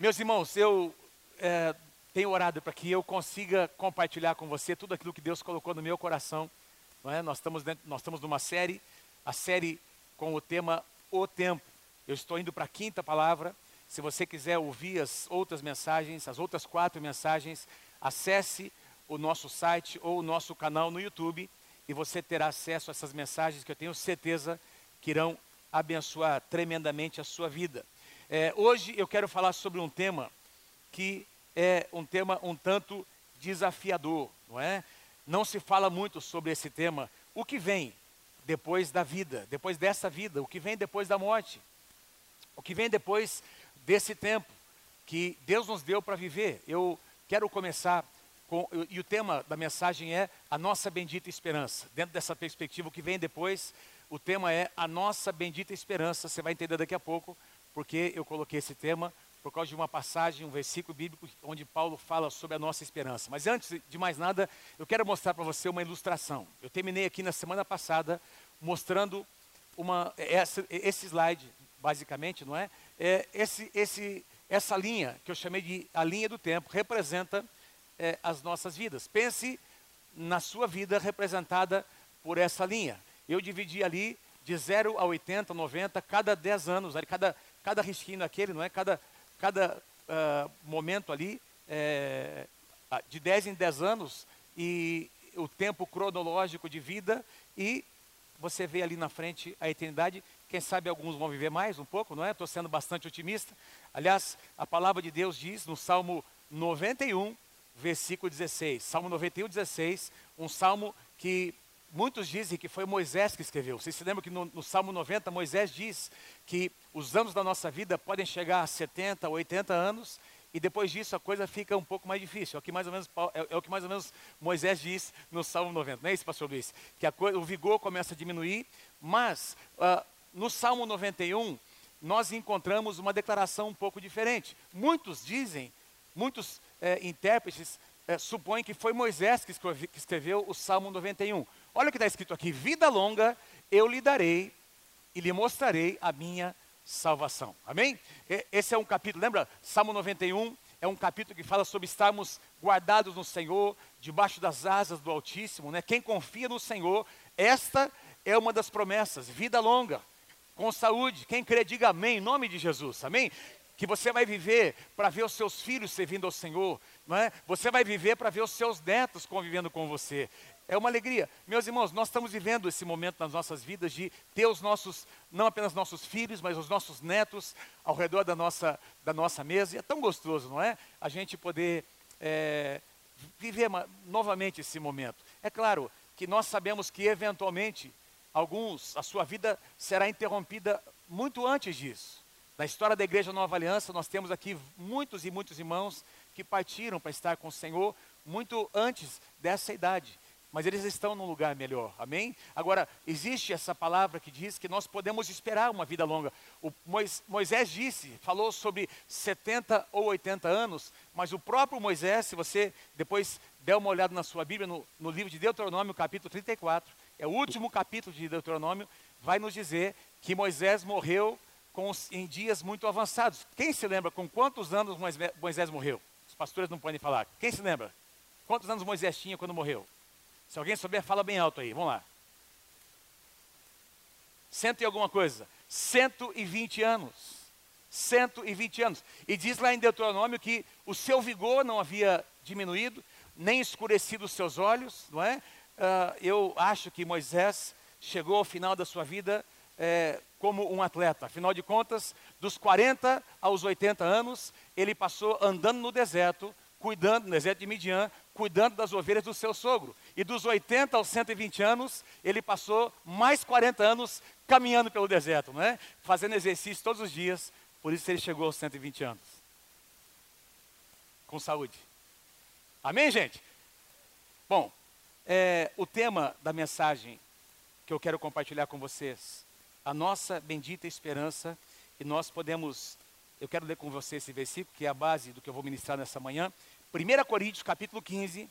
Meus irmãos, eu é, tenho orado para que eu consiga compartilhar com você tudo aquilo que Deus colocou no meu coração. É? nós, estamos dentro, nós estamos numa série, a série com o tema O Tempo. Eu estou indo para a quinta palavra. Se você quiser ouvir as outras mensagens, as outras quatro mensagens, acesse o nosso site ou o nosso canal no YouTube e você terá acesso a essas mensagens que eu tenho certeza que irão abençoar tremendamente a sua vida. É, hoje eu quero falar sobre um tema que é um tema um tanto desafiador, não é? Não se fala muito sobre esse tema. O que vem depois da vida, depois dessa vida, o que vem depois da morte, o que vem depois desse tempo que Deus nos deu para viver. Eu quero começar com, e o tema da mensagem é a nossa bendita esperança. Dentro dessa perspectiva, o que vem depois o tema é a nossa bendita esperança. Você vai entender daqui a pouco porque eu coloquei esse tema por causa de uma passagem, um versículo bíblico onde Paulo fala sobre a nossa esperança. Mas antes de mais nada, eu quero mostrar para você uma ilustração. Eu terminei aqui na semana passada mostrando uma, essa, esse slide, basicamente, não é? é esse, esse, essa linha que eu chamei de a linha do tempo representa é, as nossas vidas. Pense na sua vida representada por essa linha. Eu dividi ali de 0 a 80, 90, cada 10 anos, cada, cada risquinho daquele, não é? Cada, cada uh, momento ali, é, de 10 em 10 anos, e o tempo cronológico de vida, e você vê ali na frente a eternidade. Quem sabe alguns vão viver mais um pouco, não é? Estou sendo bastante otimista. Aliás, a palavra de Deus diz no Salmo 91, versículo 16. Salmo 91, 16, um salmo que Muitos dizem que foi Moisés que escreveu. Vocês se lembram que no, no, Salmo 90, Moisés diz que os anos da nossa vida podem chegar a 70, 80 anos, e depois disso a coisa fica um pouco mais difícil. É o que mais ou menos, é, é o que mais ou menos Moisés diz no Salmo 90. Não é isso, pastor Luiz? Que coisa, o vigor começa a diminuir, mas uh, no Salmo 91 nós encontramos uma declaração um pouco diferente. Muitos dizem, muitos eh, intérpretes eh, supõem que foi Moisés que, que escreveu o Salmo 91. Olha o que está escrito aqui: vida longa eu lhe darei e lhe mostrarei a minha salvação. Amém? Esse é um capítulo, lembra? Salmo 91 é um capítulo que fala sobre estarmos guardados no Senhor, debaixo das asas do Altíssimo, né? Quem confia no Senhor, esta é uma das promessas, vida longa, com saúde. Quem crê, diga amém, em nome de Jesus, amém? Que você vai viver para ver os seus filhos servindo ao Senhor, não é? Você vai viver para ver os seus netos convivendo com você. É uma alegria. Meus irmãos, nós estamos vivendo esse momento nas nossas vidas de ter os nossos, não apenas nossos filhos, mas os nossos netos ao redor da nossa, da nossa mesa. E é tão gostoso, não é? A gente poder é, viver novamente esse momento. É claro que nós sabemos que, eventualmente, alguns, a sua vida será interrompida muito antes disso. Na história da Igreja Nova Aliança, nós temos aqui muitos e muitos irmãos que partiram para estar com o Senhor muito antes dessa idade mas eles estão num lugar melhor, amém? Agora, existe essa palavra que diz que nós podemos esperar uma vida longa. O Moisés disse, falou sobre 70 ou 80 anos, mas o próprio Moisés, se você depois der uma olhada na sua Bíblia, no, no livro de Deuteronômio, capítulo 34, é o último capítulo de Deuteronômio, vai nos dizer que Moisés morreu em dias muito avançados. Quem se lembra com quantos anos Moisés morreu? Os pastores não podem falar. Quem se lembra? Quantos anos Moisés tinha quando morreu? Se alguém souber, fala bem alto aí. Vamos lá. Cento e alguma coisa. 120 anos. 120 anos. E diz lá em Deuteronômio que o seu vigor não havia diminuído, nem escurecido os seus olhos, não é? Uh, eu acho que Moisés chegou ao final da sua vida é, como um atleta. Afinal de contas, dos 40 aos 80 anos, ele passou andando no deserto, cuidando, no deserto de Midian, cuidando das ovelhas do seu sogro. E dos 80 aos 120 anos, ele passou mais 40 anos caminhando pelo deserto, não é? Fazendo exercício todos os dias, por isso ele chegou aos 120 anos. Com saúde. Amém, gente? Bom, é, o tema da mensagem que eu quero compartilhar com vocês, a nossa bendita esperança, e nós podemos, eu quero ler com você esse versículo, que é a base do que eu vou ministrar nessa manhã, 1 Coríntios capítulo 15,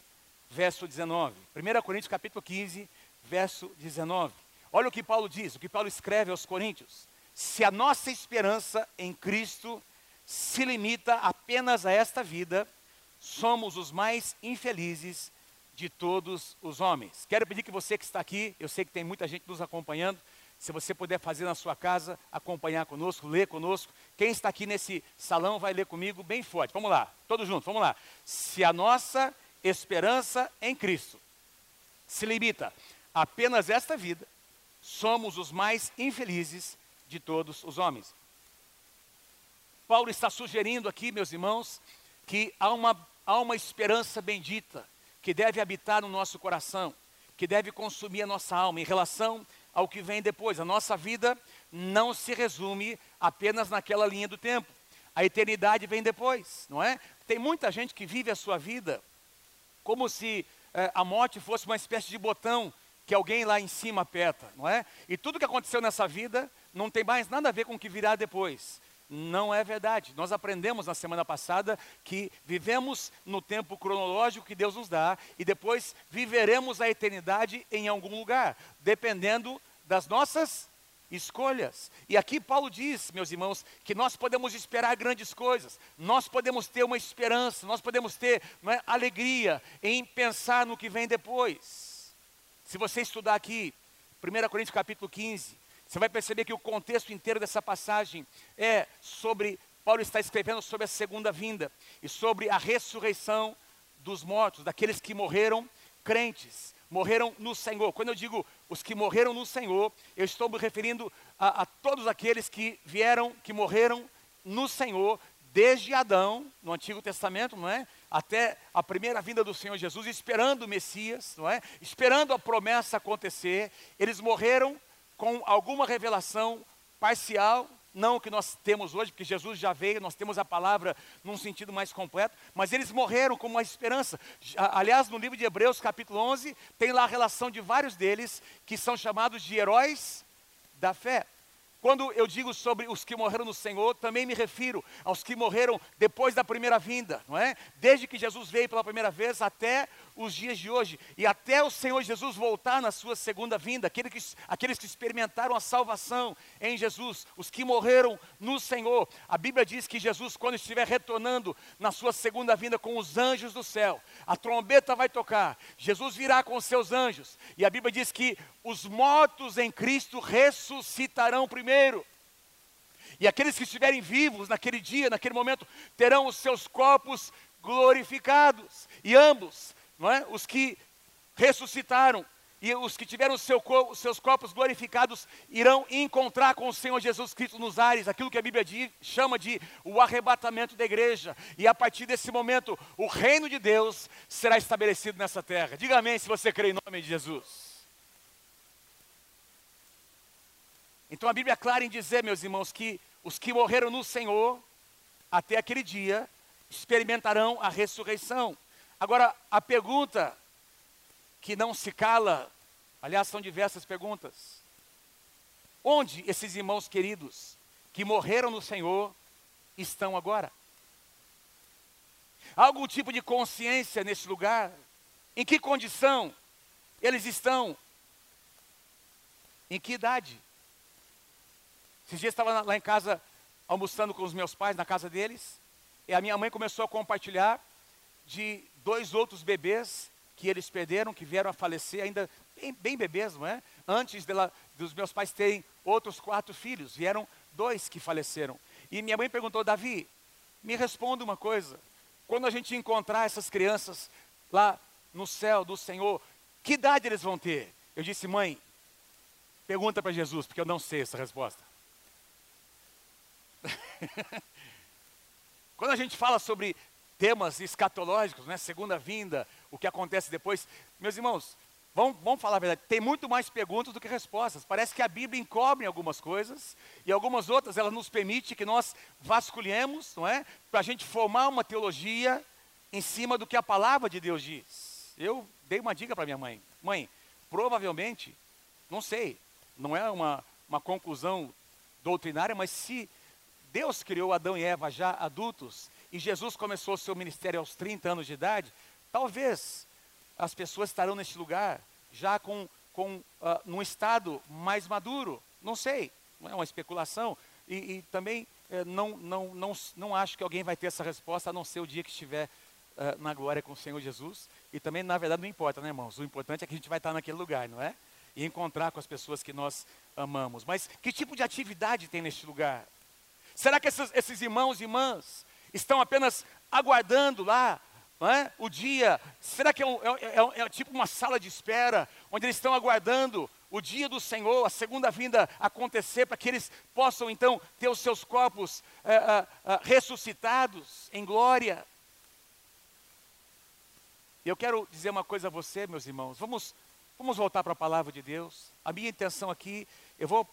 verso 19. 1 Coríntios capítulo 15, verso 19. Olha o que Paulo diz, o que Paulo escreve aos Coríntios. Se a nossa esperança em Cristo se limita apenas a esta vida, somos os mais infelizes de todos os homens. Quero pedir que você que está aqui, eu sei que tem muita gente nos acompanhando, se você puder fazer na sua casa, acompanhar conosco, ler conosco. Quem está aqui nesse salão vai ler comigo bem forte. Vamos lá, todos juntos, vamos lá. Se a nossa esperança em Cristo se limita a apenas esta vida, somos os mais infelizes de todos os homens. Paulo está sugerindo aqui, meus irmãos, que há uma, há uma esperança bendita que deve habitar no nosso coração, que deve consumir a nossa alma em relação ao que vem depois. A nossa vida não se resume apenas naquela linha do tempo. A eternidade vem depois, não é? Tem muita gente que vive a sua vida como se é, a morte fosse uma espécie de botão que alguém lá em cima aperta, não é? E tudo que aconteceu nessa vida não tem mais nada a ver com o que virá depois. Não é verdade. Nós aprendemos na semana passada que vivemos no tempo cronológico que Deus nos dá e depois viveremos a eternidade em algum lugar, dependendo das nossas escolhas. E aqui Paulo diz, meus irmãos, que nós podemos esperar grandes coisas, nós podemos ter uma esperança, nós podemos ter é, alegria em pensar no que vem depois. Se você estudar aqui, 1 Coríntios capítulo 15, você vai perceber que o contexto inteiro dessa passagem é sobre, Paulo está escrevendo sobre a segunda vinda e sobre a ressurreição dos mortos, daqueles que morreram crentes, morreram no Senhor. Quando eu digo os que morreram no Senhor, eu estou me referindo a, a todos aqueles que vieram, que morreram no Senhor, desde Adão, no Antigo Testamento, não é? Até a primeira vinda do Senhor Jesus, esperando o Messias, não é? Esperando a promessa acontecer. Eles morreram com alguma revelação parcial, não o que nós temos hoje, porque Jesus já veio, nós temos a palavra num sentido mais completo, mas eles morreram com uma esperança. Aliás, no livro de Hebreus, capítulo 11, tem lá a relação de vários deles que são chamados de heróis da fé. Quando eu digo sobre os que morreram no Senhor, também me refiro aos que morreram depois da primeira vinda, não é? Desde que Jesus veio pela primeira vez até os dias de hoje e até o Senhor Jesus voltar na sua segunda vinda, aqueles que, aqueles que experimentaram a salvação em Jesus, os que morreram no Senhor. A Bíblia diz que Jesus, quando estiver retornando na sua segunda vinda com os anjos do céu, a trombeta vai tocar, Jesus virá com seus anjos, e a Bíblia diz que os mortos em Cristo ressuscitarão primeiro. E aqueles que estiverem vivos naquele dia, naquele momento, terão os seus corpos glorificados. E ambos não é? Os que ressuscitaram e os que tiveram seu os seus corpos glorificados irão encontrar com o Senhor Jesus Cristo nos ares, aquilo que a Bíblia diz, chama de o arrebatamento da igreja. E a partir desse momento, o reino de Deus será estabelecido nessa terra. Diga amém se você crê em nome de Jesus. Então a Bíblia é clara em dizer, meus irmãos, que os que morreram no Senhor, até aquele dia, experimentarão a ressurreição. Agora, a pergunta que não se cala, aliás, são diversas perguntas. Onde esses irmãos queridos que morreram no Senhor estão agora? Há algum tipo de consciência nesse lugar? Em que condição eles estão? Em que idade? Esses dias estava lá em casa almoçando com os meus pais, na casa deles, e a minha mãe começou a compartilhar de dois outros bebês que eles perderam, que vieram a falecer, ainda bem, bem bebês, não é? Antes dela, dos meus pais terem outros quatro filhos, vieram dois que faleceram. E minha mãe perguntou, Davi, me responda uma coisa. Quando a gente encontrar essas crianças lá no céu do Senhor, que idade eles vão ter? Eu disse, mãe, pergunta para Jesus, porque eu não sei essa resposta. Quando a gente fala sobre temas escatológicos, né? Segunda vinda, o que acontece depois. Meus irmãos, vamos, vamos falar a verdade, tem muito mais perguntas do que respostas. Parece que a Bíblia encobre algumas coisas e algumas outras ela nos permite que nós vasculhemos, não é? Para a gente formar uma teologia em cima do que a palavra de Deus diz. Eu dei uma dica para minha mãe. Mãe, provavelmente, não sei, não é uma, uma conclusão doutrinária, mas se Deus criou Adão e Eva já adultos e Jesus começou o seu ministério aos 30 anos de idade, talvez as pessoas estarão neste lugar já com, com uh, num estado mais maduro. Não sei, não é uma especulação. E, e também é, não, não, não, não acho que alguém vai ter essa resposta, a não ser o dia que estiver uh, na glória com o Senhor Jesus. E também, na verdade, não importa, né, irmãos? O importante é que a gente vai estar naquele lugar, não é? E encontrar com as pessoas que nós amamos. Mas que tipo de atividade tem neste lugar? Será que esses, esses irmãos e irmãs estão apenas aguardando lá é? o dia? Será que é, um, é, é, é, tipo uma sala de espera, onde eles estão aguardando o dia do Senhor, a segunda vinda acontecer, para que eles possam então ter os seus corpos é, é, é, ressuscitados em glória? E eu quero dizer uma coisa a você, meus irmãos. Vamos, vamos voltar para a palavra de Deus. A minha intenção aqui, eu vou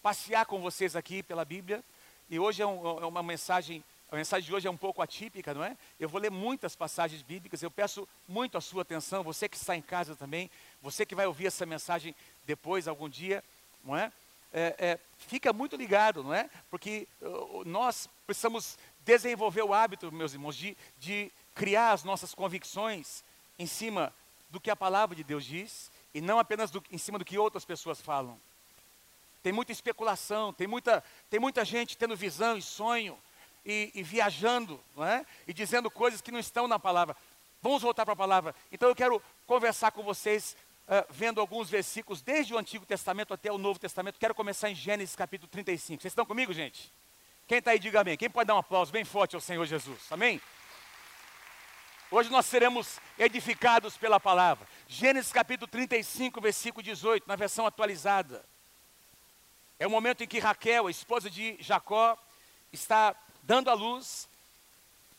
passear com vocês aqui pela Bíblia. E hoje é, um, é uma mensagem, a mensagem de hoje é um pouco atípica, não é? Eu vou ler muitas passagens bíblicas. Eu peço muito a sua atenção. Você que está em casa também, você que vai ouvir essa mensagem depois, algum dia, não é? é, é fica muito ligado, não é? Porque uh, nós precisamos desenvolver o hábito, meus irmãos, de, de criar as nossas convicções em cima do que a palavra de Deus diz e não apenas do, em cima do que outras pessoas falam. Tem muita especulação, tem muita, tem muita gente tendo visão e sonho e, e viajando, não é? E dizendo coisas que não estão na palavra. Vamos voltar para a palavra. Então eu quero conversar com vocês, uh, vendo alguns versículos, desde o Antigo Testamento até o Novo Testamento. Quero começar em Gênesis capítulo 35. Vocês estão comigo, gente? Quem está aí, diga amém. Quem pode dar um aplauso bem forte ao Senhor Jesus? Amém? Hoje nós seremos edificados pela palavra. Gênesis capítulo 35, versículo 18, na versão atualizada. É o momento em que Raquel, a esposa de Jacó, está dando a luz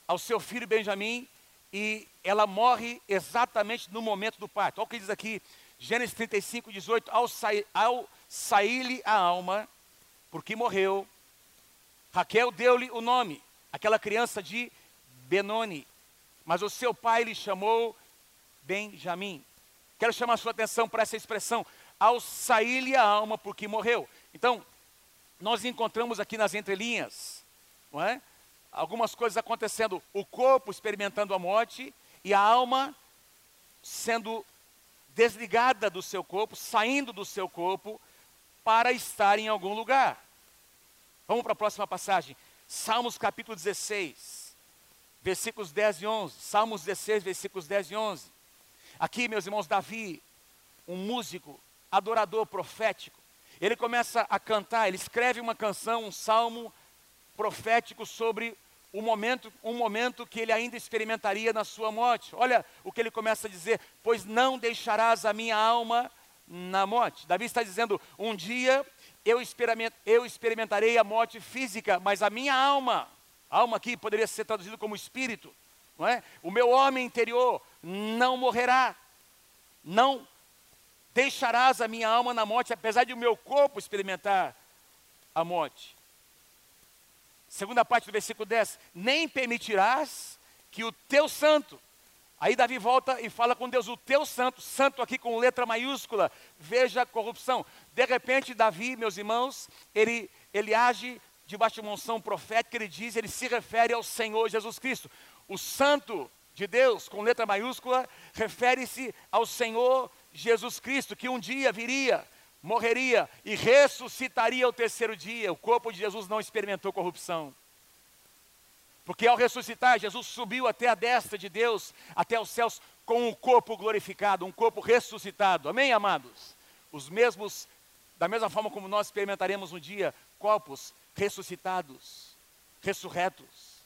ao seu filho Benjamim e ela morre exatamente no momento do parto. Olha o que diz aqui, Gênesis 35, 18: Ao, sair, ao sair-lhe a alma, porque morreu, Raquel deu-lhe o nome, aquela criança de Benoni, mas o seu pai lhe chamou Benjamim. Quero chamar a sua atenção para essa expressão, ao sair-lhe a alma porque morreu. Então, nós encontramos aqui nas entrelinhas, não é? Algumas coisas acontecendo, o corpo experimentando a morte e a alma sendo desligada do seu corpo, saindo do seu corpo para estar em algum lugar. Vamos para a próxima passagem. Salmos capítulo 16 versículos 10 e 11. Salmos 16, versículos 10 e 11. Aqui, meus irmãos, Davi, um músico, adorador profético, ele começa a cantar, ele escreve uma canção, um salmo profético sobre o momento, um momento que ele ainda experimentaria na sua morte. Olha o que ele começa a dizer: Pois não deixarás a minha alma na morte. Davi está dizendo: Um dia eu, experiment, eu experimentarei a morte física, mas a minha alma Alma aqui poderia ser traduzido como espírito, não é? O meu homem interior não morrerá, não deixarás a minha alma na morte, apesar de o meu corpo experimentar a morte. Segunda parte do versículo 10: Nem permitirás que o teu santo. Aí Davi volta e fala com Deus, o teu santo, santo aqui com letra maiúscula, veja a corrupção. De repente, Davi, meus irmãos, ele, ele age debaixo de uma unção profética, ele diz, ele se refere ao Senhor Jesus Cristo. O Santo de Deus, com letra maiúscula, refere-se ao Senhor Jesus Cristo, que um dia viria, morreria e ressuscitaria ao terceiro dia. O corpo de Jesus não experimentou corrupção. Porque ao ressuscitar, Jesus subiu até a destra de Deus, até os céus, com um corpo glorificado, um corpo ressuscitado. Amém, amados? Os mesmos, da mesma forma como nós experimentaremos um dia corpos ressuscitados, ressurretos.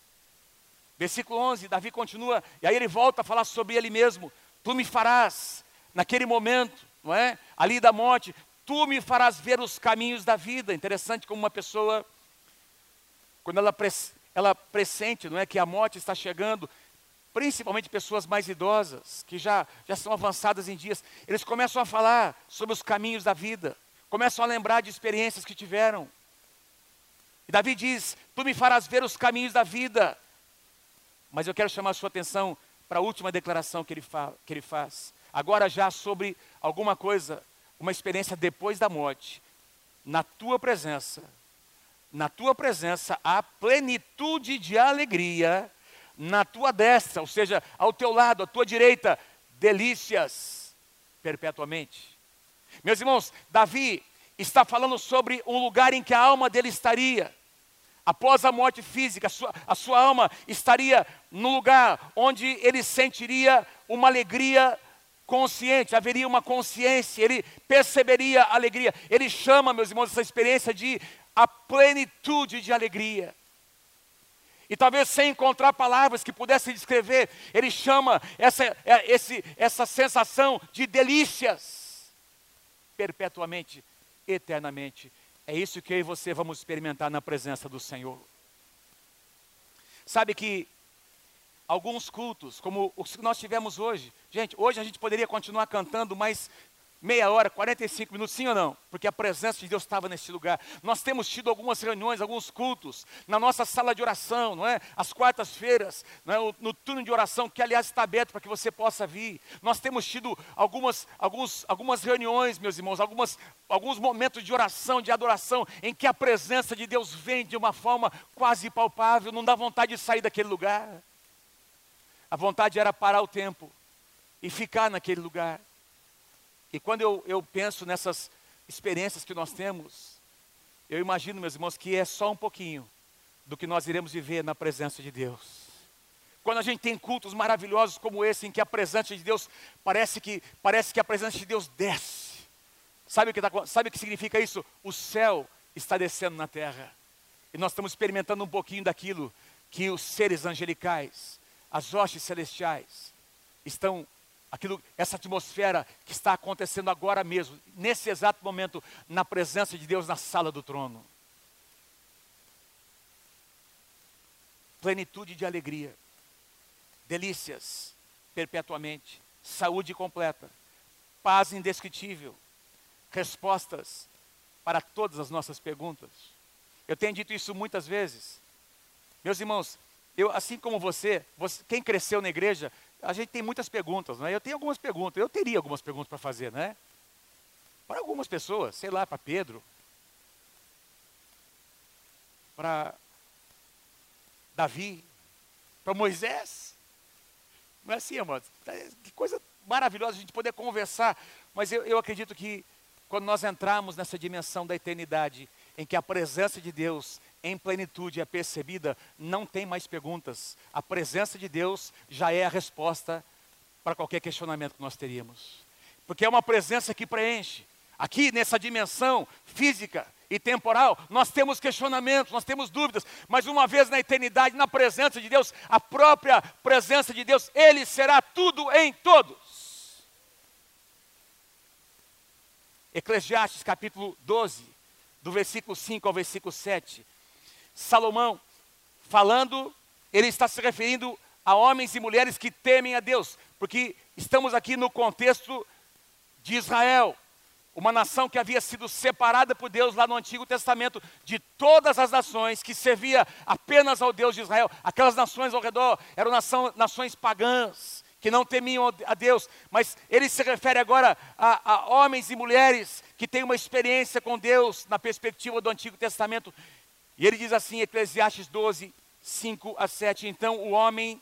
Versículo 11, Davi continua, e aí ele volta a falar sobre ele mesmo: Tu me farás, naquele momento, não é? Ali da morte, tu me farás ver os caminhos da vida. Interessante como uma pessoa, quando ela, ela pressente, não é? Que a morte está chegando, principalmente pessoas mais idosas, que já, já são avançadas em dias, eles começam a falar sobre os caminhos da vida, começam a lembrar de experiências que tiveram, e Davi diz: Tu me farás ver os caminhos da vida. Mas eu quero chamar a sua atenção para a última declaração que ele, que ele faz. Agora, já sobre alguma coisa, uma experiência depois da morte. Na tua presença, na tua presença há plenitude de alegria, na tua destra, ou seja, ao teu lado, à tua direita, delícias perpetuamente. Meus irmãos, Davi está falando sobre um lugar em que a alma dele estaria. Após a morte física, a sua, a sua alma estaria no lugar onde ele sentiria uma alegria consciente, haveria uma consciência, ele perceberia a alegria. Ele chama, meus irmãos, essa experiência de a plenitude de alegria. E talvez sem encontrar palavras que pudessem descrever, ele chama essa, é, esse, essa sensação de delícias, perpetuamente, eternamente. É isso que eu e você vamos experimentar na presença do Senhor. Sabe que alguns cultos, como os que nós tivemos hoje, gente, hoje a gente poderia continuar cantando, mas meia hora, 45 minutos, sim ou não? Porque a presença de Deus estava nesse lugar. Nós temos tido algumas reuniões, alguns cultos na nossa sala de oração, não é? Às quartas-feiras, é? no turno de oração, que aliás está aberto para que você possa vir. Nós temos tido algumas, alguns, algumas reuniões, meus irmãos, algumas, alguns momentos de oração, de adoração, em que a presença de Deus vem de uma forma quase palpável, não dá vontade de sair daquele lugar. A vontade era parar o tempo e ficar naquele lugar. E quando eu, eu penso nessas experiências que nós temos, eu imagino, meus irmãos, que é só um pouquinho do que nós iremos viver na presença de Deus. Quando a gente tem cultos maravilhosos como esse, em que a presença de Deus parece que, parece que a presença de Deus desce. Sabe o, que tá, sabe o que significa isso? O céu está descendo na terra. E nós estamos experimentando um pouquinho daquilo que os seres angelicais, as hostes celestiais, estão aquilo, essa atmosfera que está acontecendo agora mesmo, nesse exato momento, na presença de Deus na sala do trono. Plenitude de alegria, delícias perpetuamente, saúde completa, paz indescritível, respostas para todas as nossas perguntas. Eu tenho dito isso muitas vezes. Meus irmãos, eu, assim como você, você, quem cresceu na igreja, a gente tem muitas perguntas, né? Eu tenho algumas perguntas, eu teria algumas perguntas para fazer, né? Para algumas pessoas, sei lá, para Pedro, para Davi, para Moisés. Não é assim, amados? Que coisa maravilhosa a gente poder conversar. Mas eu, eu acredito que quando nós entramos nessa dimensão da eternidade, em que a presença de Deus em plenitude é percebida, não tem mais perguntas. A presença de Deus já é a resposta para qualquer questionamento que nós teríamos. Porque é uma presença que preenche. Aqui nessa dimensão física e temporal, nós temos questionamentos, nós temos dúvidas, mas uma vez na eternidade, na presença de Deus, a própria presença de Deus, Ele será tudo em todos. Eclesiastes capítulo 12, do versículo 5 ao versículo 7. Salomão, falando, ele está se referindo a homens e mulheres que temem a Deus, porque estamos aqui no contexto de Israel, uma nação que havia sido separada por Deus lá no Antigo Testamento de todas as nações, que servia apenas ao Deus de Israel. Aquelas nações ao redor eram nação, nações pagãs, que não temiam a Deus, mas ele se refere agora a, a homens e mulheres que têm uma experiência com Deus na perspectiva do Antigo Testamento e ele diz assim, Eclesiastes 12, 5 a 7. Então o homem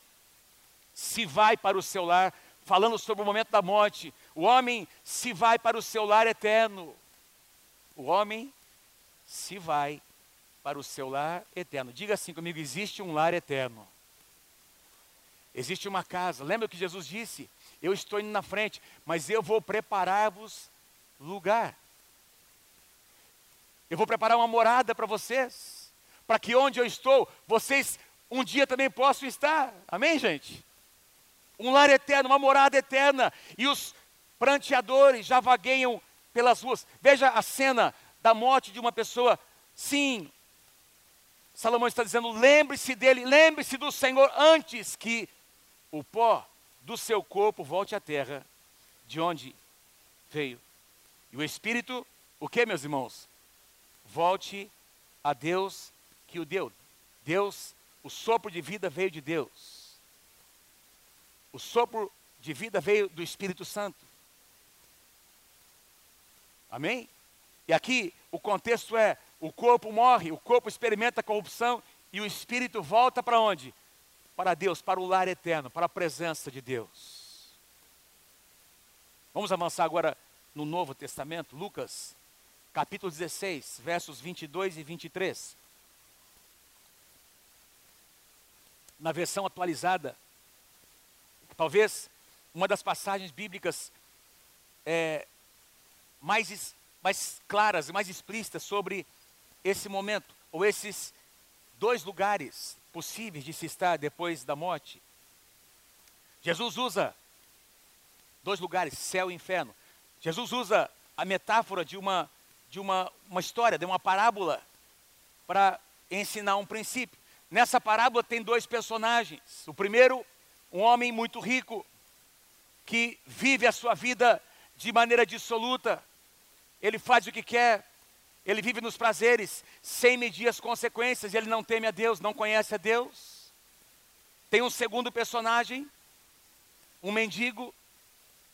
se vai para o seu lar, falando sobre o momento da morte. O homem se vai para o seu lar eterno. O homem se vai para o seu lar eterno. Diga assim comigo: existe um lar eterno. Existe uma casa. Lembra o que Jesus disse? Eu estou indo na frente, mas eu vou preparar-vos lugar. Eu vou preparar uma morada para vocês para que onde eu estou, vocês um dia também possam estar. Amém, gente? Um lar eterno, uma morada eterna. E os pranteadores já vagueiam pelas ruas. Veja a cena da morte de uma pessoa. Sim, Salomão está dizendo: lembre-se dele, lembre-se do Senhor antes que o pó do seu corpo volte à terra, de onde veio. E o espírito, o que, meus irmãos? Volte a Deus que o deu. Deus, o sopro de vida veio de Deus. O sopro de vida veio do Espírito Santo. Amém? E aqui o contexto é: o corpo morre, o corpo experimenta a corrupção e o espírito volta para onde? Para Deus, para o lar eterno, para a presença de Deus. Vamos avançar agora no Novo Testamento, Lucas, capítulo 16, versos 22 e 23. Na versão atualizada, talvez uma das passagens bíblicas é, mais, mais claras, mais explícitas sobre esse momento, ou esses dois lugares possíveis de se estar depois da morte. Jesus usa dois lugares, céu e inferno. Jesus usa a metáfora de uma, de uma, uma história, de uma parábola, para ensinar um princípio. Nessa parábola tem dois personagens. O primeiro, um homem muito rico, que vive a sua vida de maneira dissoluta. Ele faz o que quer, ele vive nos prazeres, sem medir as consequências, ele não teme a Deus, não conhece a Deus. Tem um segundo personagem, um mendigo,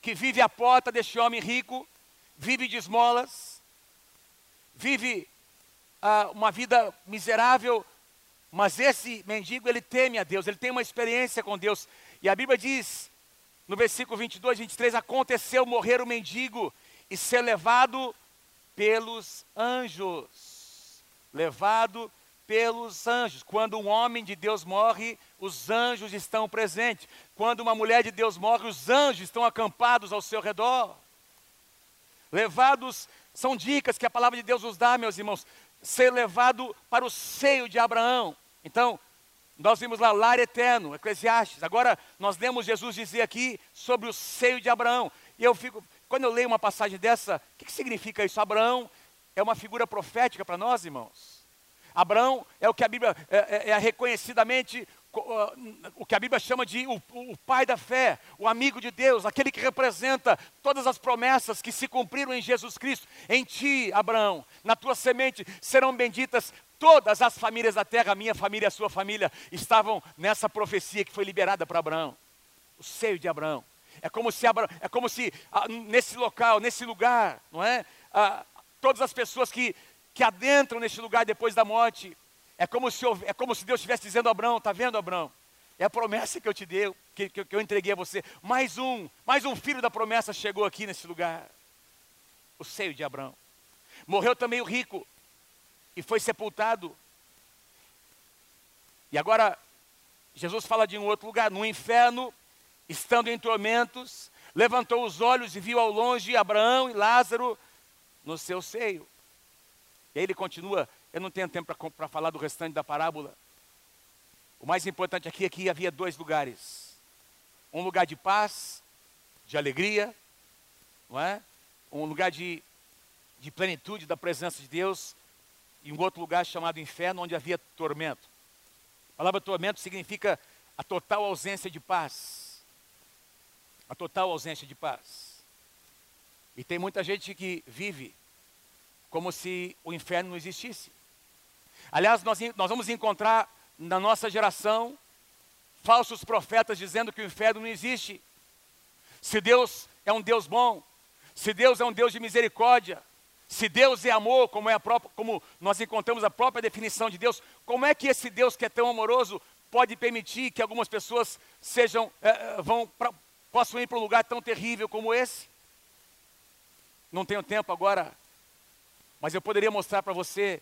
que vive à porta deste homem rico, vive de esmolas, vive ah, uma vida miserável, mas esse mendigo ele teme a Deus, ele tem uma experiência com Deus. E a Bíblia diz, no versículo 22, 23, aconteceu morrer o mendigo e ser levado pelos anjos. Levado pelos anjos. Quando um homem de Deus morre, os anjos estão presentes. Quando uma mulher de Deus morre, os anjos estão acampados ao seu redor. Levados, são dicas que a palavra de Deus nos dá, meus irmãos. Ser levado para o seio de Abraão. Então, nós vimos lá, lar eterno, Eclesiastes. Agora, nós lemos Jesus dizer aqui sobre o seio de Abraão. E eu fico, quando eu leio uma passagem dessa, o que, que significa isso? Abraão é uma figura profética para nós, irmãos. Abraão é o que a Bíblia é, é, é reconhecidamente o que a Bíblia chama de o, o, pai da fé, o amigo de Deus, aquele que representa todas as promessas que se cumpriram em Jesus Cristo. Em ti, Abraão, na tua semente serão benditas todas as famílias da terra, a minha família a sua família estavam nessa profecia que foi liberada para Abraão. O seio de Abraão. É como se, é como se ah, nesse local, nesse lugar, não é? Ah, todas as pessoas que, que adentram neste lugar depois da morte, é como se, é como se Deus estivesse dizendo a Abraão, está vendo Abraão? É a promessa que eu te dei, que, que eu entreguei a você. Mais um, mais um filho da promessa chegou aqui nesse lugar. O seio de Abraão. Morreu também o rico e foi sepultado. E agora, Jesus fala de um outro lugar, no inferno, estando em tormentos, levantou os olhos e viu ao longe Abraão e Lázaro no seu seio. E aí ele continua, eu não tenho tempo para falar do restante da parábola. O mais importante aqui é que havia dois lugares: um lugar de paz, de alegria, não é? Um lugar de, de plenitude da presença de Deus, e um outro lugar chamado inferno, onde havia tormento. A palavra tormento significa a total ausência de paz a total ausência de paz. E tem muita gente que vive como se o inferno não existisse. Aliás, nós, nós vamos encontrar na nossa geração falsos profetas dizendo que o inferno não existe. Se Deus é um Deus bom, se Deus é um Deus de misericórdia, se Deus é amor, como, é a própria, como nós encontramos a própria definição de Deus, como é que esse Deus que é tão amoroso pode permitir que algumas pessoas sejam, é, vão pra, Posso ir para um lugar tão terrível como esse? Não tenho tempo agora, mas eu poderia mostrar para você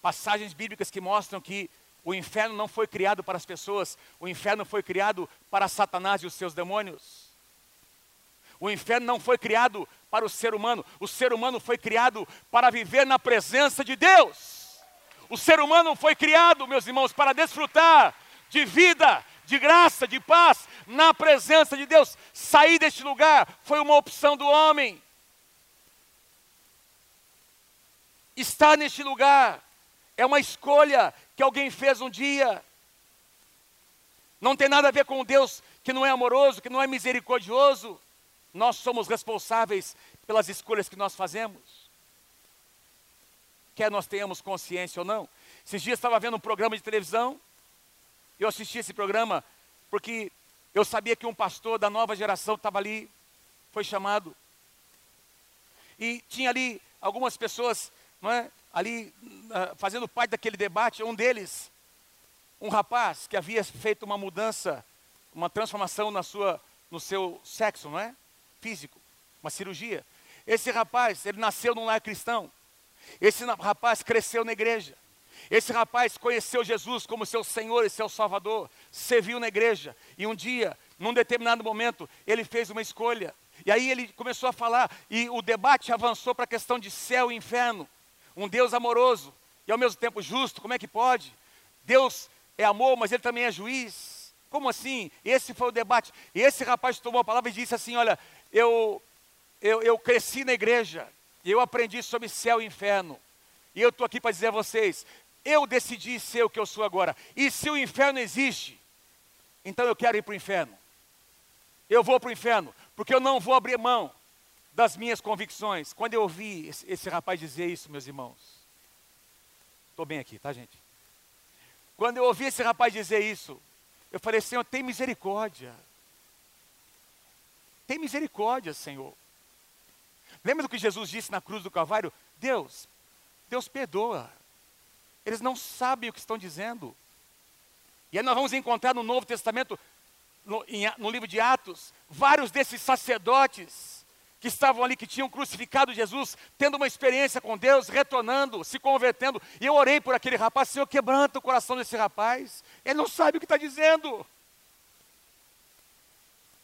passagens bíblicas que mostram que o inferno não foi criado para as pessoas, o inferno foi criado para Satanás e os seus demônios. O inferno não foi criado para o ser humano, o ser humano foi criado para viver na presença de Deus. O ser humano foi criado, meus irmãos, para desfrutar de vida, de graça, de paz, na presença de Deus. Sair deste lugar foi uma opção do homem. Estar neste lugar é uma escolha que alguém fez um dia. Não tem nada a ver com Deus que não é amoroso, que não é misericordioso. Nós somos responsáveis pelas escolhas que nós fazemos. Quer nós tenhamos consciência ou não. Esses dias estava vendo um programa de televisão eu assisti esse programa porque eu sabia que um pastor da nova geração estava ali, foi chamado. E tinha ali algumas pessoas, não é? Ali uh, fazendo parte daquele debate, um deles, um rapaz que havia feito uma mudança, uma transformação na sua, no seu sexo, não é? Físico, uma cirurgia. Esse rapaz, ele nasceu num lar cristão. Esse rapaz cresceu na igreja. Esse rapaz conheceu Jesus como seu Senhor e seu Salvador, serviu na igreja, e um dia, num determinado momento, ele fez uma escolha. E aí ele começou a falar, e o debate avançou para a questão de céu e inferno. Um Deus amoroso e ao mesmo tempo justo, como é que pode? Deus é amor, mas ele também é juiz. Como assim? Esse foi o debate. E esse rapaz tomou a palavra e disse assim: Olha, eu, eu, eu cresci na igreja, e eu aprendi sobre céu e inferno. E eu estou aqui para dizer a vocês: eu decidi ser o que eu sou agora. E se o inferno existe, então eu quero ir para o inferno. Eu vou para o inferno, porque eu não vou abrir mão das minhas convicções. Quando eu ouvi esse, esse rapaz dizer isso, meus irmãos, estou bem aqui, tá, gente? Quando eu ouvi esse rapaz dizer isso, eu falei, Senhor, tem misericórdia. Tem misericórdia, Senhor. Lembra do que Jesus disse na cruz do Calvário? Deus, Deus perdoa. Eles não sabem o que estão dizendo. E aí nós vamos encontrar no Novo Testamento, no, em, no livro de Atos, vários desses sacerdotes que estavam ali, que tinham crucificado Jesus, tendo uma experiência com Deus, retornando, se convertendo. E eu orei por aquele rapaz, Senhor, quebranta o coração desse rapaz. Ele não sabe o que está dizendo.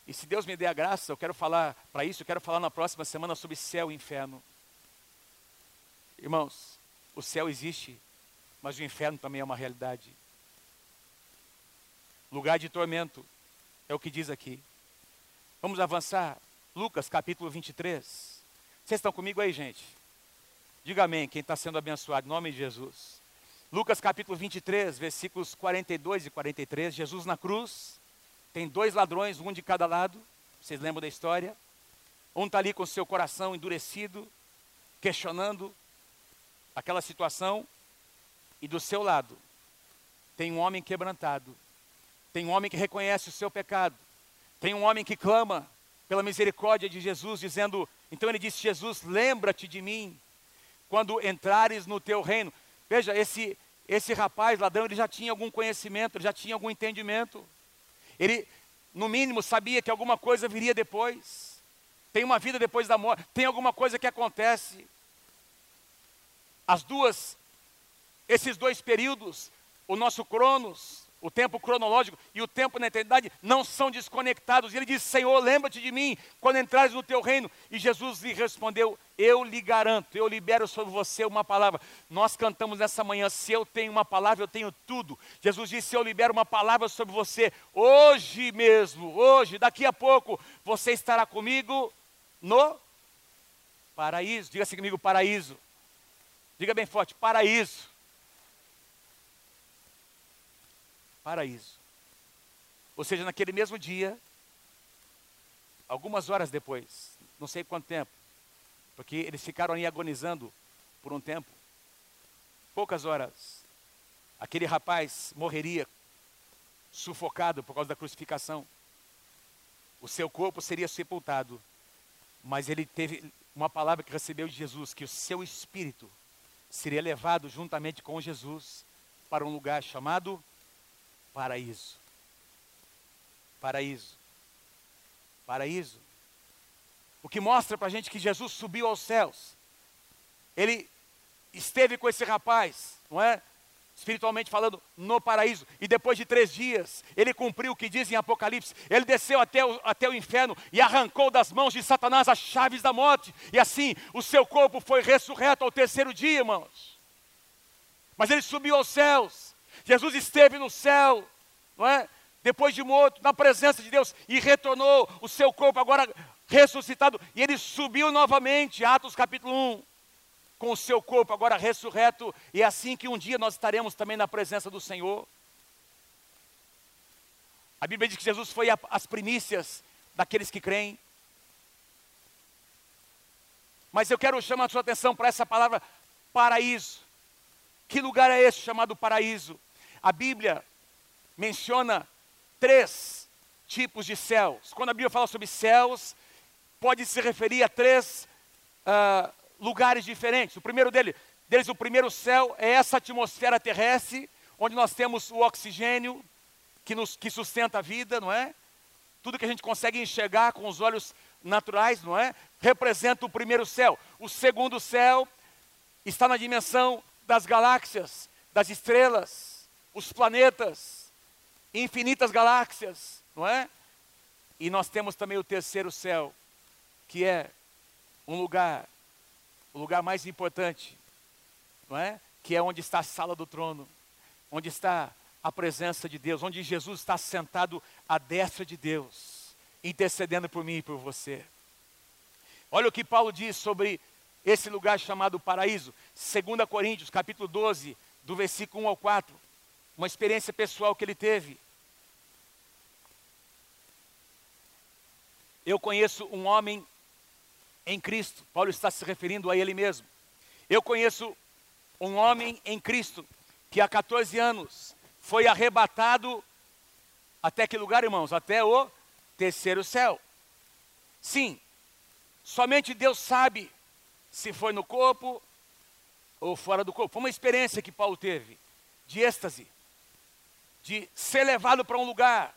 E se Deus me der a graça, eu quero falar para isso, eu quero falar na próxima semana sobre céu e inferno. Irmãos, o céu existe, mas o inferno também é uma realidade. Lugar de tormento, é o que diz aqui. Vamos avançar. Lucas capítulo 23. Vocês estão comigo aí, gente? Diga amém, quem está sendo abençoado, em nome de Jesus. Lucas capítulo 23, versículos 42 e 43. Jesus na cruz, tem dois ladrões, um de cada lado. Vocês lembram da história? Um está ali com seu coração endurecido, questionando aquela situação. E do seu lado, tem um homem quebrantado, tem um homem que reconhece o seu pecado. Tem um homem que clama pela misericórdia de Jesus, dizendo: Então ele disse: Jesus, lembra-te de mim quando entrares no teu reino. Veja, esse, esse rapaz ladrão, ele já tinha algum conhecimento, ele já tinha algum entendimento. Ele, no mínimo, sabia que alguma coisa viria depois. Tem uma vida depois da morte, tem alguma coisa que acontece. As duas, esses dois períodos, o nosso Cronos, o tempo cronológico e o tempo na eternidade não são desconectados. E ele disse: Senhor, lembra-te de mim quando entrares no teu reino. E Jesus lhe respondeu: Eu lhe garanto, eu libero sobre você uma palavra. Nós cantamos nessa manhã: Se eu tenho uma palavra, eu tenho tudo. Jesus disse: Eu libero uma palavra sobre você hoje mesmo, hoje, daqui a pouco, você estará comigo no paraíso. Diga assim comigo: paraíso. Diga bem forte: paraíso. Paraíso. Ou seja, naquele mesmo dia, algumas horas depois, não sei quanto tempo, porque eles ficaram ali agonizando por um tempo, poucas horas, aquele rapaz morreria sufocado por causa da crucificação. O seu corpo seria sepultado, mas ele teve uma palavra que recebeu de Jesus, que o seu espírito seria levado juntamente com Jesus para um lugar chamado Paraíso. Paraíso. Paraíso. O que mostra para a gente que Jesus subiu aos céus. Ele esteve com esse rapaz, não é? Espiritualmente falando, no paraíso. E depois de três dias, ele cumpriu o que diz em Apocalipse. Ele desceu até o, até o inferno e arrancou das mãos de Satanás as chaves da morte. E assim, o seu corpo foi ressurreto ao terceiro dia, irmãos. Mas ele subiu aos céus. Jesus esteve no céu, não é? Depois de morto, na presença de Deus, e retornou o seu corpo agora ressuscitado, e ele subiu novamente, Atos capítulo 1, com o seu corpo agora ressurreto, e é assim que um dia nós estaremos também na presença do Senhor. A Bíblia diz que Jesus foi as primícias daqueles que creem. Mas eu quero chamar a sua atenção para essa palavra paraíso. Que lugar é esse chamado paraíso? A Bíblia menciona três tipos de céus. Quando a Bíblia fala sobre céus, pode se referir a três uh, lugares diferentes. O primeiro dele, deles, o primeiro céu é essa atmosfera terrestre, onde nós temos o oxigênio que, nos, que sustenta a vida, não é? Tudo que a gente consegue enxergar com os olhos naturais, não é? Representa o primeiro céu. O segundo céu está na dimensão das galáxias, das estrelas, os planetas, infinitas galáxias, não é? E nós temos também o terceiro céu, que é um lugar, o lugar mais importante, não é? Que é onde está a sala do trono, onde está a presença de Deus, onde Jesus está sentado à destra de Deus, intercedendo por mim e por você. Olha o que Paulo diz sobre esse lugar chamado paraíso. 2 Coríntios, capítulo 12, do versículo 1 ao 4. Uma experiência pessoal que ele teve. Eu conheço um homem em Cristo. Paulo está se referindo a ele mesmo. Eu conheço um homem em Cristo que há 14 anos foi arrebatado até que lugar, irmãos? Até o terceiro céu. Sim, somente Deus sabe se foi no corpo ou fora do corpo. Foi uma experiência que Paulo teve de êxtase, de ser levado para um lugar,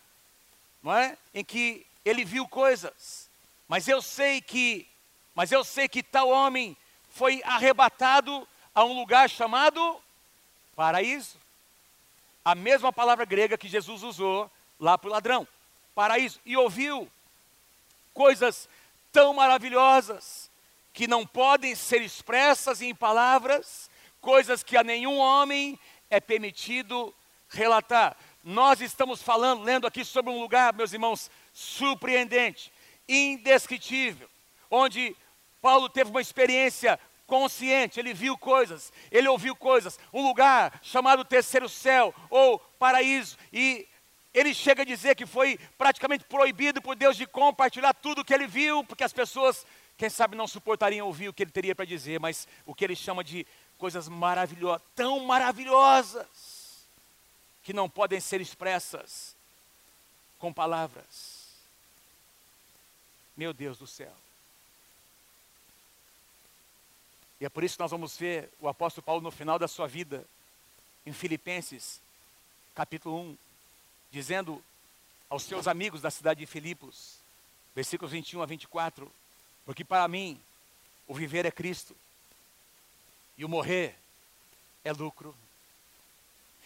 não é? Em que ele viu coisas. Mas eu sei que, mas eu sei que tal homem foi arrebatado a um lugar chamado paraíso. A mesma palavra grega que Jesus usou lá para o ladrão, paraíso, e ouviu coisas tão maravilhosas que não podem ser expressas em palavras, coisas que a nenhum homem é permitido relatar. Nós estamos falando, lendo aqui sobre um lugar, meus irmãos, surpreendente, indescritível, onde Paulo teve uma experiência consciente, ele viu coisas, ele ouviu coisas, um lugar chamado terceiro céu ou paraíso, e ele chega a dizer que foi praticamente proibido por Deus de compartilhar tudo o que ele viu, porque as pessoas quem sabe não suportariam ouvir o que ele teria para dizer, mas o que ele chama de coisas maravilhosas, tão maravilhosas, que não podem ser expressas com palavras. Meu Deus do céu. E é por isso que nós vamos ver o apóstolo Paulo no final da sua vida, em Filipenses, capítulo 1, dizendo aos seus amigos da cidade de Filipos, versículos 21 a 24, porque para mim, o viver é Cristo e o morrer é lucro.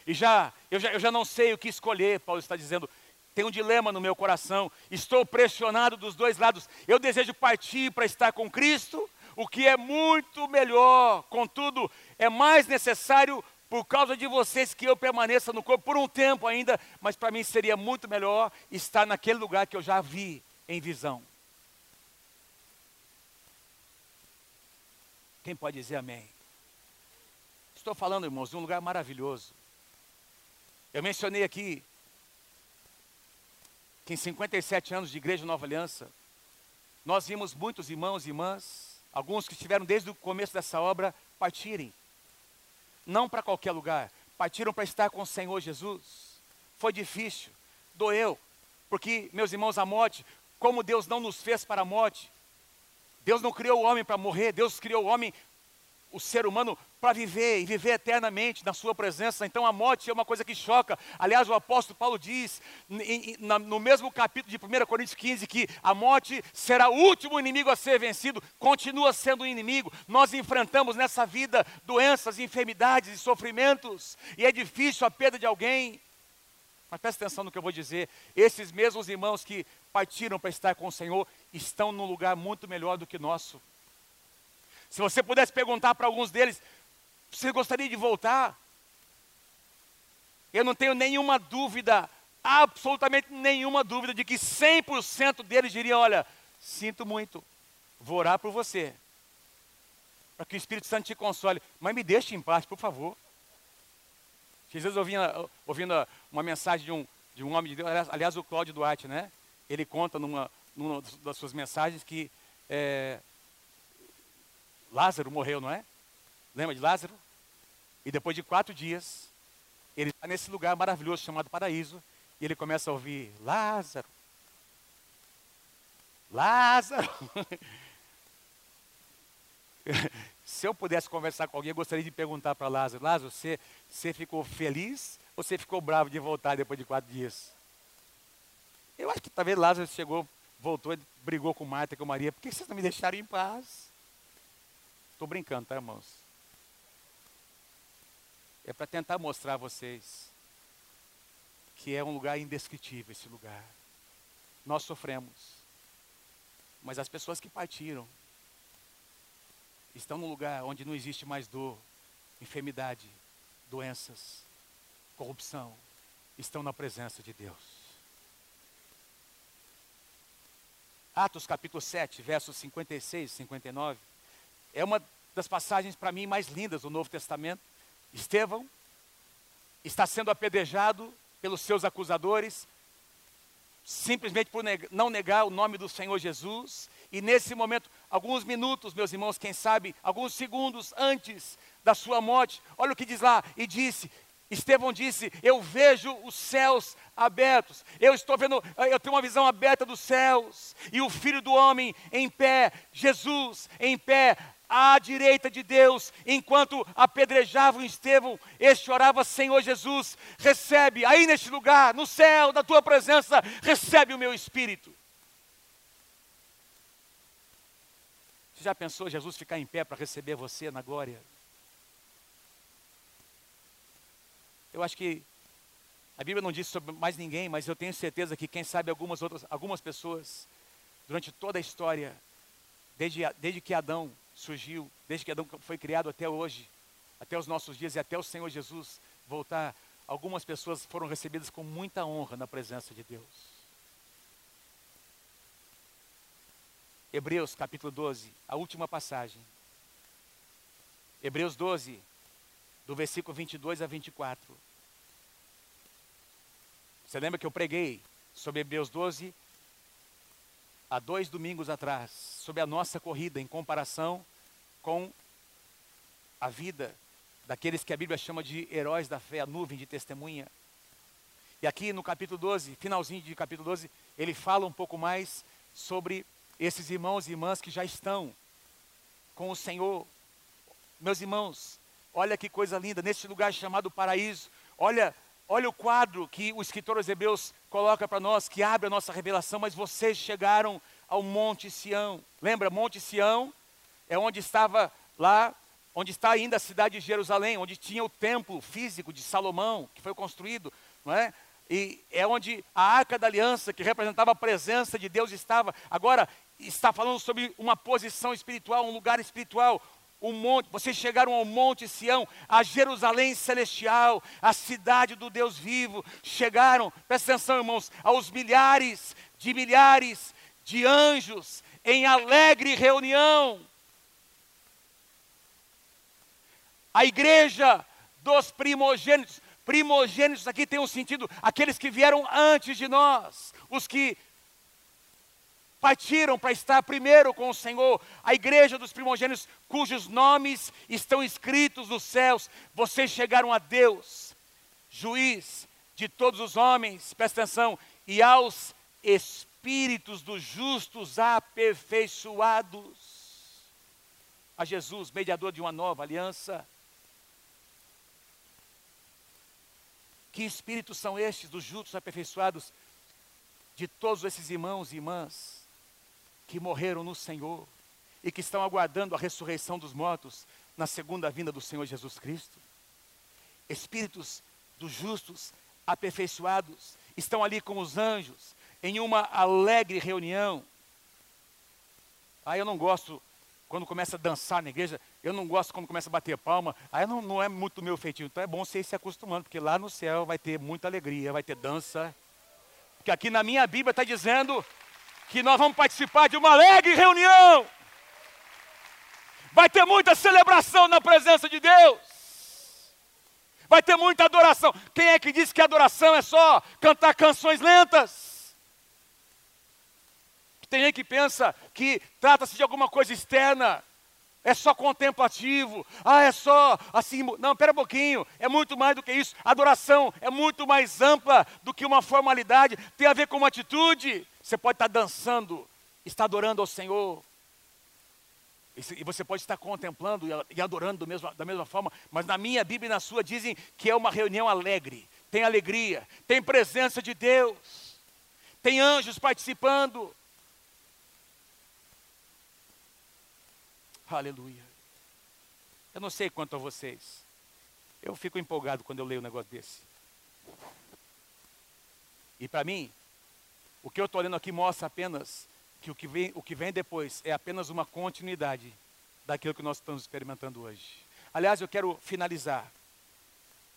E já eu, já, eu já não sei o que escolher, Paulo está dizendo. Tem um dilema no meu coração, estou pressionado dos dois lados. Eu desejo partir para estar com Cristo, o que é muito melhor, contudo, é mais necessário por causa de vocês que eu permaneça no corpo por um tempo ainda, mas para mim seria muito melhor estar naquele lugar que eu já vi em visão. Quem pode dizer amém? Estou falando, irmãos, de um lugar maravilhoso. Eu mencionei aqui que em 57 anos de Igreja Nova Aliança, nós vimos muitos irmãos e irmãs, alguns que estiveram desde o começo dessa obra, partirem. Não para qualquer lugar, partiram para estar com o Senhor Jesus. Foi difícil, doeu, porque, meus irmãos, a morte, como Deus não nos fez para a morte, Deus não criou o homem para morrer, Deus criou o homem, o ser humano, para viver e viver eternamente na sua presença. Então a morte é uma coisa que choca. Aliás, o apóstolo Paulo diz, no mesmo capítulo de 1 Coríntios 15, que a morte será o último inimigo a ser vencido, continua sendo um inimigo. Nós enfrentamos nessa vida doenças, enfermidades e sofrimentos, e é difícil a perda de alguém. Mas preste atenção no que eu vou dizer. Esses mesmos irmãos que partiram para estar com o Senhor estão num lugar muito melhor do que nosso. Se você pudesse perguntar para alguns deles, você gostaria de voltar? Eu não tenho nenhuma dúvida, absolutamente nenhuma dúvida, de que 100% deles diriam: Olha, sinto muito, vou orar por você, para que o Espírito Santo te console, mas me deixe em paz, por favor. Vezes ouvindo, ouvindo uma mensagem de um, de um homem de Deus, aliás, aliás o Cláudio Duarte, né? Ele conta numa, numa das suas mensagens que é, Lázaro morreu, não é? Lembra de Lázaro? E depois de quatro dias, ele está nesse lugar maravilhoso chamado paraíso, e ele começa a ouvir: Lázaro, Lázaro. Se eu pudesse conversar com alguém, eu gostaria de perguntar para Lázaro: Lázaro, você, você ficou feliz ou você ficou bravo de voltar depois de quatro dias? Eu acho que talvez Lázaro chegou, voltou, brigou com Marta com Maria. Por que vocês não me deixaram em paz? Estou brincando, tá, irmãos? é para tentar mostrar a vocês que é um lugar indescritível esse lugar. Nós sofremos, mas as pessoas que partiram estão num lugar onde não existe mais dor, enfermidade, doenças, corrupção, estão na presença de Deus. Atos capítulo 7, versos 56 e 59, é uma das passagens para mim mais lindas do Novo Testamento. Estevão está sendo apedrejado pelos seus acusadores, simplesmente por neg não negar o nome do Senhor Jesus. E nesse momento, alguns minutos, meus irmãos, quem sabe, alguns segundos antes da sua morte, olha o que diz lá, e disse: Estevão disse: Eu vejo os céus abertos, eu estou vendo, eu tenho uma visão aberta dos céus, e o filho do homem em pé, Jesus em pé, à direita de Deus, enquanto apedrejavam Estevão, este orava: Senhor Jesus, recebe aí neste lugar, no céu, da tua presença, recebe o meu espírito. Você já pensou Jesus ficar em pé para receber você na glória? Eu acho que a Bíblia não diz sobre mais ninguém, mas eu tenho certeza que quem sabe algumas outras, algumas pessoas, durante toda a história, desde, desde que Adão surgiu, desde que Adão foi criado até hoje, até os nossos dias e até o Senhor Jesus voltar, algumas pessoas foram recebidas com muita honra na presença de Deus. Hebreus capítulo 12, a última passagem. Hebreus 12, do versículo 22 a 24. Você lembra que eu preguei sobre Hebreus 12 há dois domingos atrás, sobre a nossa corrida em comparação com a vida daqueles que a Bíblia chama de heróis da fé, a nuvem de testemunha. E aqui no capítulo 12, finalzinho de capítulo 12, ele fala um pouco mais sobre esses irmãos e irmãs que já estão com o Senhor. Meus irmãos, Olha que coisa linda, nesse lugar chamado paraíso. Olha, olha o quadro que o escritor aos Hebreus coloca para nós, que abre a nossa revelação, mas vocês chegaram ao Monte Sião. Lembra, Monte Sião é onde estava lá, onde está ainda a cidade de Jerusalém, onde tinha o templo físico de Salomão, que foi construído, não é? E é onde a arca da aliança, que representava a presença de Deus, estava. Agora, está falando sobre uma posição espiritual, um lugar espiritual, o monte, vocês chegaram ao monte Sião, a Jerusalém celestial, a cidade do Deus vivo. Chegaram, presta atenção, irmãos, aos milhares de milhares de anjos em alegre reunião. A igreja dos primogênitos, primogênitos aqui tem um sentido, aqueles que vieram antes de nós, os que partiram para estar primeiro com o Senhor, a igreja dos primogênitos, cujos nomes estão escritos nos céus. Vocês chegaram a Deus, juiz de todos os homens, presta atenção, e aos espíritos dos justos aperfeiçoados. A Jesus, mediador de uma nova aliança. Que espíritos são estes dos justos aperfeiçoados? De todos esses irmãos e irmãs que morreram no Senhor e que estão aguardando a ressurreição dos mortos na segunda vinda do Senhor Jesus Cristo. Espíritos dos justos aperfeiçoados estão ali com os anjos em uma alegre reunião. Ah, eu não gosto quando começa a dançar na igreja, eu não gosto quando começa a bater palma, aí não, não é muito meu feitio. Então é bom você ir se acostumando, porque lá no céu vai ter muita alegria, vai ter dança. Porque aqui na minha Bíblia está dizendo que nós vamos participar de uma alegre reunião. Vai ter muita celebração na presença de Deus. Vai ter muita adoração. Quem é que disse que adoração é só cantar canções lentas? Tem gente que pensa que trata-se de alguma coisa externa, é só contemplativo, ah, é só assim. Não, pera um pouquinho, é muito mais do que isso. Adoração é muito mais ampla do que uma formalidade, tem a ver com uma atitude. Você pode estar dançando, está adorando ao Senhor. E você pode estar contemplando e adorando mesmo, da mesma forma, mas na minha Bíblia e na sua dizem que é uma reunião alegre, tem alegria, tem presença de Deus, tem anjos participando. Aleluia. Eu não sei quanto a vocês. Eu fico empolgado quando eu leio um negócio desse. E para mim, o que eu estou lendo aqui mostra apenas que o que, vem, o que vem depois é apenas uma continuidade daquilo que nós estamos experimentando hoje. Aliás, eu quero finalizar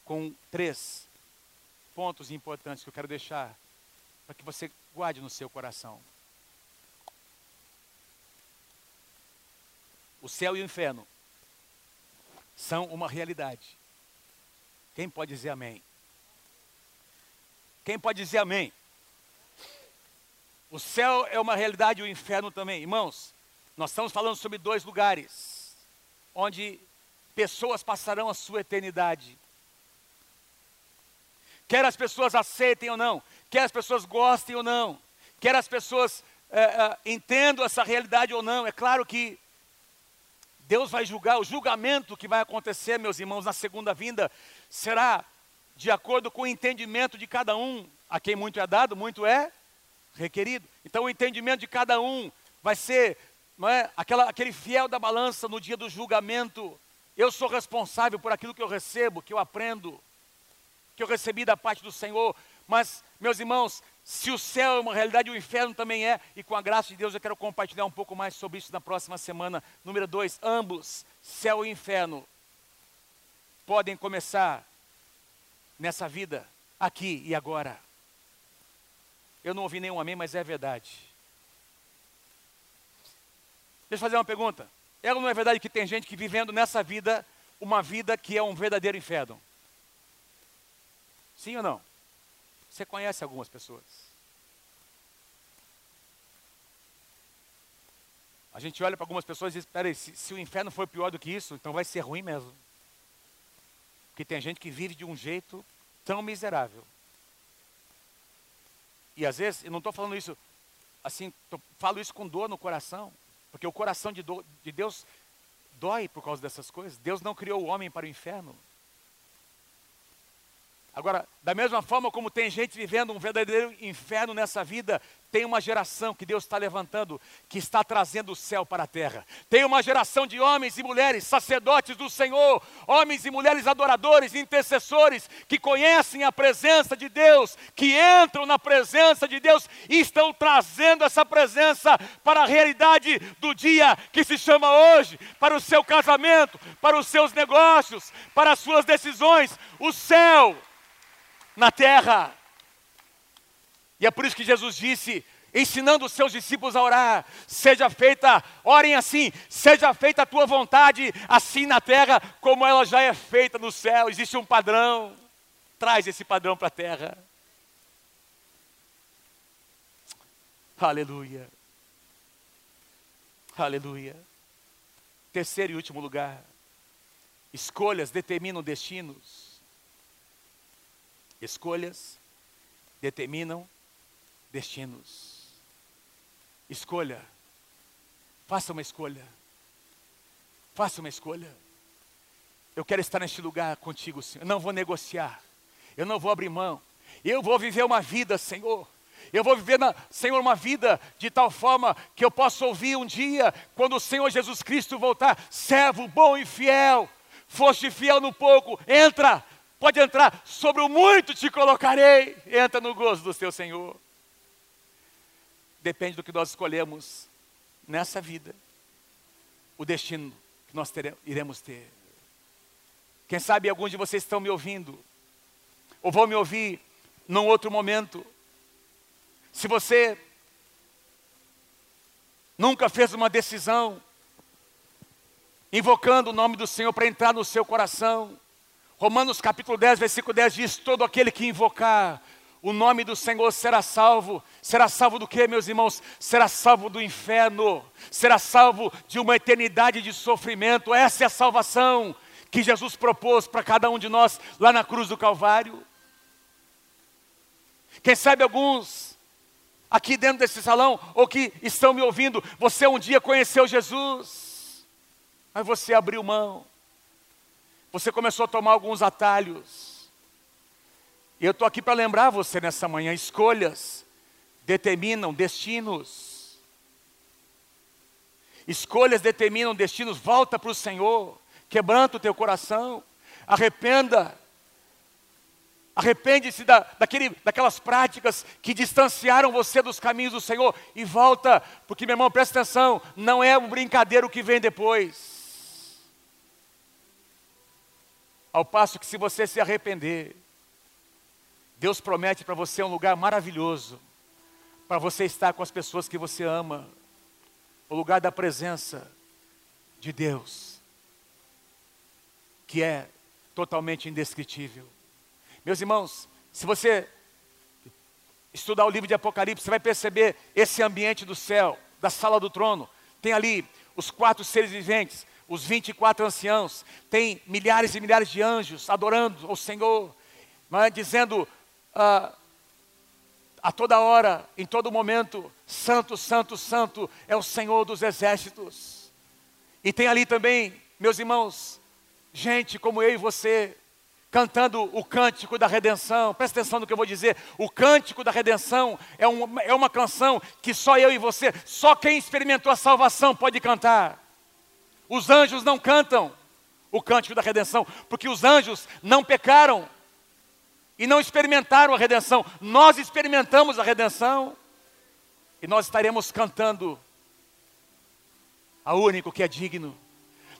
com três pontos importantes que eu quero deixar para que você guarde no seu coração. O céu e o inferno são uma realidade. Quem pode dizer amém? Quem pode dizer amém? O céu é uma realidade e o inferno também. Irmãos, nós estamos falando sobre dois lugares onde pessoas passarão a sua eternidade. Quer as pessoas aceitem ou não, quer as pessoas gostem ou não, quer as pessoas é, é, entendam essa realidade ou não, é claro que Deus vai julgar, o julgamento que vai acontecer, meus irmãos, na segunda vinda, será de acordo com o entendimento de cada um. A quem muito é dado, muito é requerido. Então, o entendimento de cada um vai ser não é, aquela, aquele fiel da balança no dia do julgamento. Eu sou responsável por aquilo que eu recebo, que eu aprendo, que eu recebi da parte do Senhor. Mas, meus irmãos, se o céu é uma realidade, o inferno também é, e com a graça de Deus eu quero compartilhar um pouco mais sobre isso na próxima semana. Número dois, ambos, céu e inferno, podem começar nessa vida, aqui e agora. Eu não ouvi nenhum amém, mas é verdade. Deixa eu fazer uma pergunta. É ou não é verdade que tem gente que vivendo nessa vida, uma vida que é um verdadeiro inferno? Sim ou não? Você conhece algumas pessoas. A gente olha para algumas pessoas e diz: peraí, se, se o inferno for pior do que isso, então vai ser ruim mesmo. Porque tem gente que vive de um jeito tão miserável. E às vezes, eu não estou falando isso assim, tô, falo isso com dor no coração, porque o coração de, do, de Deus dói por causa dessas coisas. Deus não criou o homem para o inferno. Agora, da mesma forma como tem gente vivendo um verdadeiro inferno nessa vida, tem uma geração que Deus está levantando, que está trazendo o céu para a terra. Tem uma geração de homens e mulheres, sacerdotes do Senhor, homens e mulheres adoradores, intercessores, que conhecem a presença de Deus, que entram na presença de Deus e estão trazendo essa presença para a realidade do dia que se chama hoje, para o seu casamento, para os seus negócios, para as suas decisões. O céu na terra. E é por isso que Jesus disse, ensinando os seus discípulos a orar: seja feita, orem assim, seja feita a tua vontade, assim na terra, como ela já é feita no céu. Existe um padrão, traz esse padrão para a terra. Aleluia. Aleluia. Terceiro e último lugar. Escolhas determinam destinos. Escolhas determinam destinos. Escolha. Faça uma escolha. Faça uma escolha. Eu quero estar neste lugar contigo, Senhor. Eu não vou negociar. Eu não vou abrir mão. Eu vou viver uma vida, Senhor. Eu vou viver, na, Senhor, uma vida de tal forma que eu possa ouvir um dia, quando o Senhor Jesus Cristo voltar, servo bom e fiel, foste fiel no pouco, entra, pode entrar, sobre o muito te colocarei, entra no gozo do teu Senhor depende do que nós escolhemos nessa vida, o destino que nós teremos, iremos ter. Quem sabe alguns de vocês estão me ouvindo, ou vão me ouvir num outro momento. Se você nunca fez uma decisão, invocando o nome do Senhor para entrar no seu coração, Romanos capítulo 10, versículo 10 diz: Todo aquele que invocar o nome do Senhor será salvo. Será salvo do que, meus irmãos? Será salvo do inferno. Será salvo de uma eternidade de sofrimento. Essa é a salvação que Jesus propôs para cada um de nós lá na cruz do Calvário. Quem sabe alguns aqui dentro desse salão ou que estão me ouvindo, você um dia conheceu Jesus, mas você abriu mão. Você começou a tomar alguns atalhos e eu estou aqui para lembrar você nessa manhã: escolhas determinam destinos. Escolhas determinam destinos. Volta para o Senhor, quebranta o teu coração. arrependa. Arrepende-se da, daquele, daquelas práticas que distanciaram você dos caminhos do Senhor e volta, porque meu irmão, presta atenção, não é um brincadeiro que vem depois. Ao passo que se você se arrepender, Deus promete para você um lugar maravilhoso, para você estar com as pessoas que você ama, o lugar da presença de Deus, que é totalmente indescritível. Meus irmãos, se você estudar o livro de Apocalipse, você vai perceber esse ambiente do céu, da sala do trono. Tem ali os quatro seres viventes, os 24 anciãos, tem milhares e milhares de anjos adorando o Senhor, é? dizendo ah, a toda hora, em todo momento, Santo, Santo, Santo é o Senhor dos exércitos. E tem ali também, meus irmãos, gente como eu e você, cantando o cântico da redenção. Presta atenção no que eu vou dizer. O cântico da redenção é uma, é uma canção que só eu e você, só quem experimentou a salvação pode cantar. Os anjos não cantam o cântico da redenção, porque os anjos não pecaram e não experimentaram a redenção. Nós experimentamos a redenção e nós estaremos cantando ao único que é digno.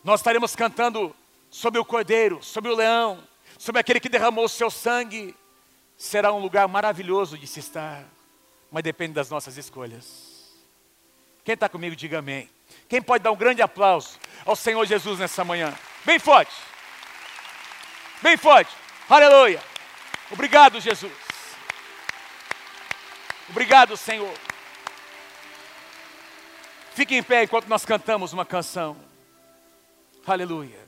Nós estaremos cantando sobre o cordeiro, sobre o leão, sobre aquele que derramou o seu sangue. Será um lugar maravilhoso de se estar, mas depende das nossas escolhas. Quem está comigo, diga amém. Quem pode dar um grande aplauso ao Senhor Jesus nessa manhã? Bem forte. Bem forte. Aleluia. Obrigado, Jesus. Obrigado, Senhor. Fique em pé enquanto nós cantamos uma canção. Aleluia.